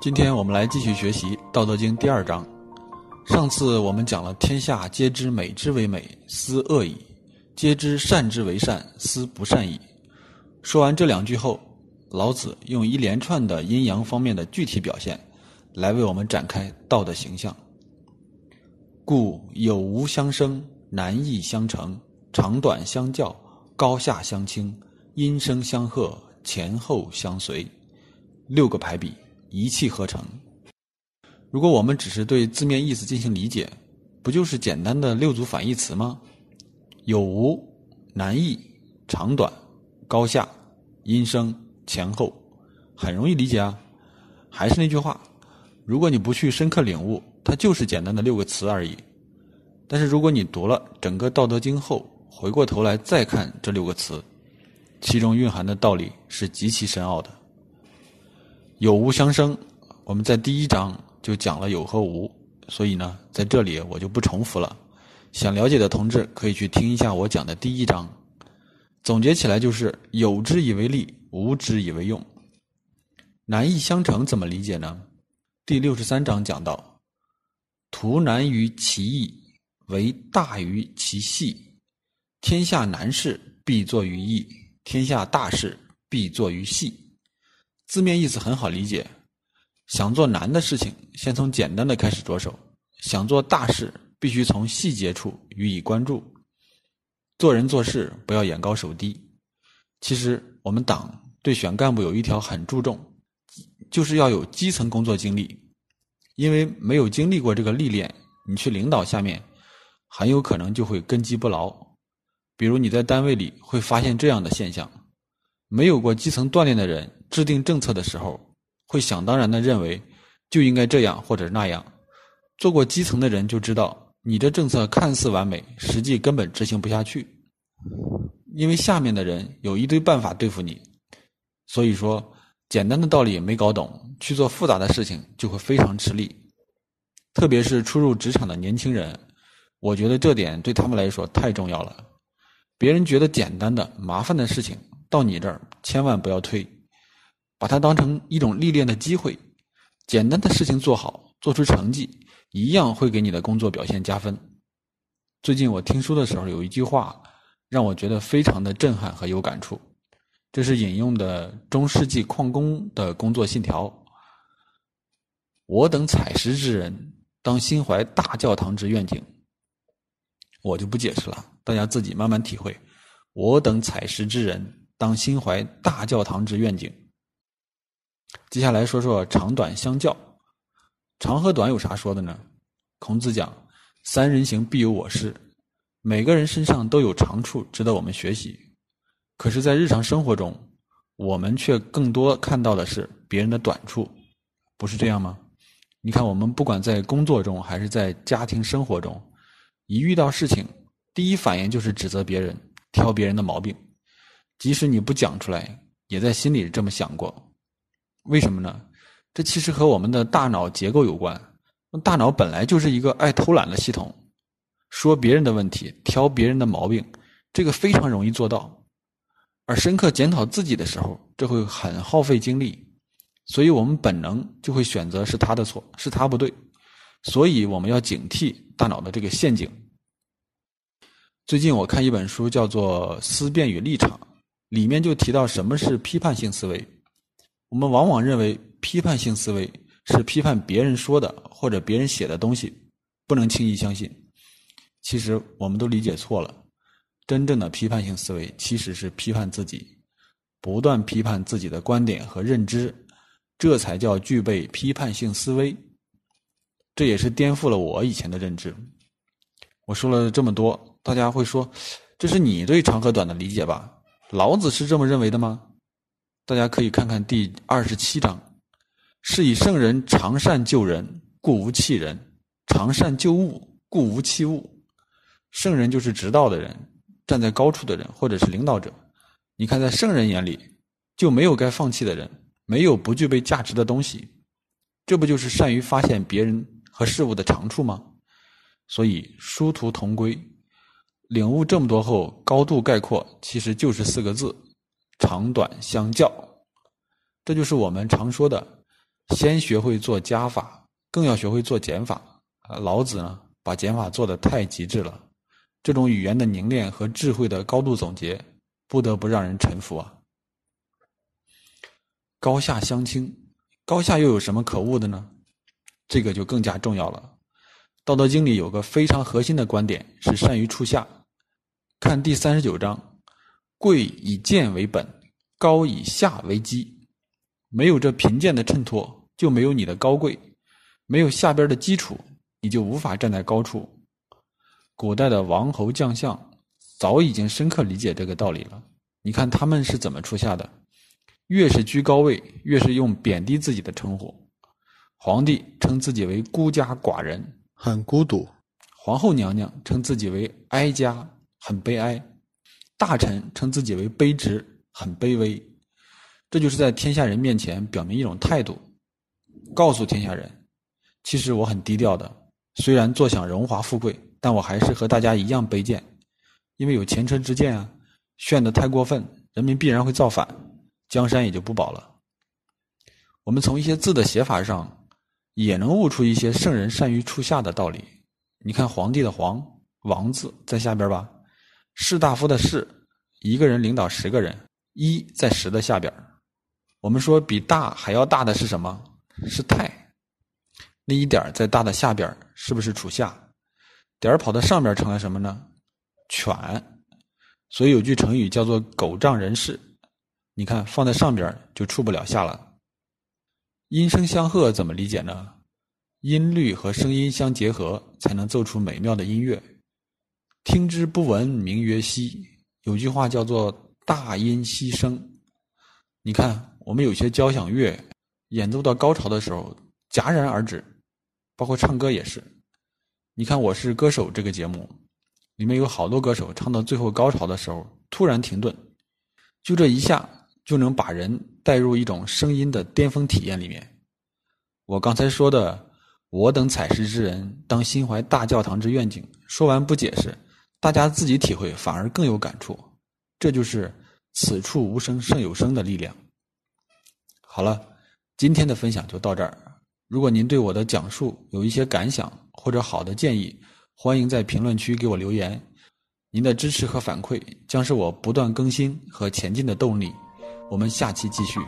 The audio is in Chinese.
今天我们来继续学习《道德经》第二章。上次我们讲了“天下皆知美之为美，斯恶已；皆知善之为善，斯不善已。”说完这两句后，老子用一连串的阴阳方面的具体表现，来为我们展开道的形象。故有无相生，难易相成，长短相较，高下相倾，音声相和，前后相随。六个排比。一气呵成。如果我们只是对字面意思进行理解，不就是简单的六组反义词吗？有无、难易、长短、高下、音声、前后，很容易理解啊。还是那句话，如果你不去深刻领悟，它就是简单的六个词而已。但是如果你读了整个《道德经》后，回过头来再看这六个词，其中蕴含的道理是极其深奥的。有无相生，我们在第一章就讲了有和无，所以呢，在这里我就不重复了。想了解的同志可以去听一下我讲的第一章。总结起来就是有之以为利，无之以为用。难易相成怎么理解呢？第六十三章讲到：图难于其易，为大于其细。天下难事必作于易，天下大事必作于细。字面意思很好理解，想做难的事情，先从简单的开始着手；想做大事，必须从细节处予以关注。做人做事不要眼高手低。其实我们党对选干部有一条很注重，就是要有基层工作经历，因为没有经历过这个历练，你去领导下面，很有可能就会根基不牢。比如你在单位里会发现这样的现象。没有过基层锻炼的人，制定政策的时候，会想当然的认为就应该这样或者那样。做过基层的人就知道，你的政策看似完美，实际根本执行不下去，因为下面的人有一堆办法对付你。所以说，简单的道理没搞懂，去做复杂的事情就会非常吃力。特别是初入职场的年轻人，我觉得这点对他们来说太重要了。别人觉得简单的、麻烦的事情。到你这儿千万不要推，把它当成一种历练的机会。简单的事情做好，做出成绩，一样会给你的工作表现加分。最近我听书的时候，有一句话让我觉得非常的震撼和有感触。这是引用的中世纪矿工的工作信条：“我等采石之人，当心怀大教堂之愿景。”我就不解释了，大家自己慢慢体会。我等采石之人。当心怀大教堂之愿景。接下来说说长短相较，长和短有啥说的呢？孔子讲：“三人行，必有我师。”每个人身上都有长处，值得我们学习。可是，在日常生活中，我们却更多看到的是别人的短处，不是这样吗？你看，我们不管在工作中还是在家庭生活中，一遇到事情，第一反应就是指责别人，挑别人的毛病。即使你不讲出来，也在心里这么想过。为什么呢？这其实和我们的大脑结构有关。大脑本来就是一个爱偷懒的系统，说别人的问题，挑别人的毛病，这个非常容易做到。而深刻检讨自己的时候，这会很耗费精力。所以我们本能就会选择是他的错，是他不对。所以我们要警惕大脑的这个陷阱。最近我看一本书，叫做《思辨与立场》。里面就提到什么是批判性思维，我们往往认为批判性思维是批判别人说的或者别人写的东西，不能轻易相信。其实我们都理解错了，真正的批判性思维其实是批判自己，不断批判自己的观点和认知，这才叫具备批判性思维。这也是颠覆了我以前的认知。我说了这么多，大家会说，这是你对长和短的理解吧？老子是这么认为的吗？大家可以看看第二十七章：“是以圣人常善救人，故无弃人；常善救物，故无弃物。”圣人就是直道的人，站在高处的人，或者是领导者。你看，在圣人眼里，就没有该放弃的人，没有不具备价值的东西。这不就是善于发现别人和事物的长处吗？所以，殊途同归。领悟这么多后，高度概括其实就是四个字：长短相较。这就是我们常说的先学会做加法，更要学会做减法。老子呢，把减法做得太极致了。这种语言的凝练和智慧的高度总结，不得不让人臣服啊。高下相倾，高下又有什么可恶的呢？这个就更加重要了。《道德经》里有个非常核心的观点，是善于处下。看第三十九章，贵以贱为本，高以下为基。没有这贫贱的衬托，就没有你的高贵；没有下边的基础，你就无法站在高处。古代的王侯将相早已经深刻理解这个道理了。你看他们是怎么出下的？越是居高位，越是用贬低自己的称呼。皇帝称自己为孤家寡人，很孤独；皇后娘娘称自己为哀家，很悲哀；大臣称自己为卑职，很卑微。这就是在天下人面前表明一种态度，告诉天下人：其实我很低调的。虽然坐享荣华富贵，但我还是和大家一样卑贱，因为有前车之鉴啊。炫得太过分，人民必然会造反。江山也就不保了。我们从一些字的写法上，也能悟出一些圣人善于出下的道理。你看皇帝的“皇”王字在下边吧，士大夫的“士”，一个人领导十个人，一在十的下边。我们说比大还要大的是什么？是太。那一点在大的下边，是不是处下？点儿跑到上边成了什么呢？犬。所以有句成语叫做“狗仗人势”。你看，放在上边就触不了下了。音声相和怎么理解呢？音律和声音相结合，才能奏出美妙的音乐。听之不闻，名曰希。有句话叫做“大音希声”。你看，我们有些交响乐演奏到高潮的时候戛然而止，包括唱歌也是。你看，《我是歌手》这个节目，里面有好多歌手唱到最后高潮的时候突然停顿，就这一下。就能把人带入一种声音的巅峰体验里面。我刚才说的“我等采石之人，当心怀大教堂之愿景”，说完不解释，大家自己体会，反而更有感触。这就是“此处无声胜有声”的力量。好了，今天的分享就到这儿。如果您对我的讲述有一些感想或者好的建议，欢迎在评论区给我留言。您的支持和反馈将是我不断更新和前进的动力。我们下期继续。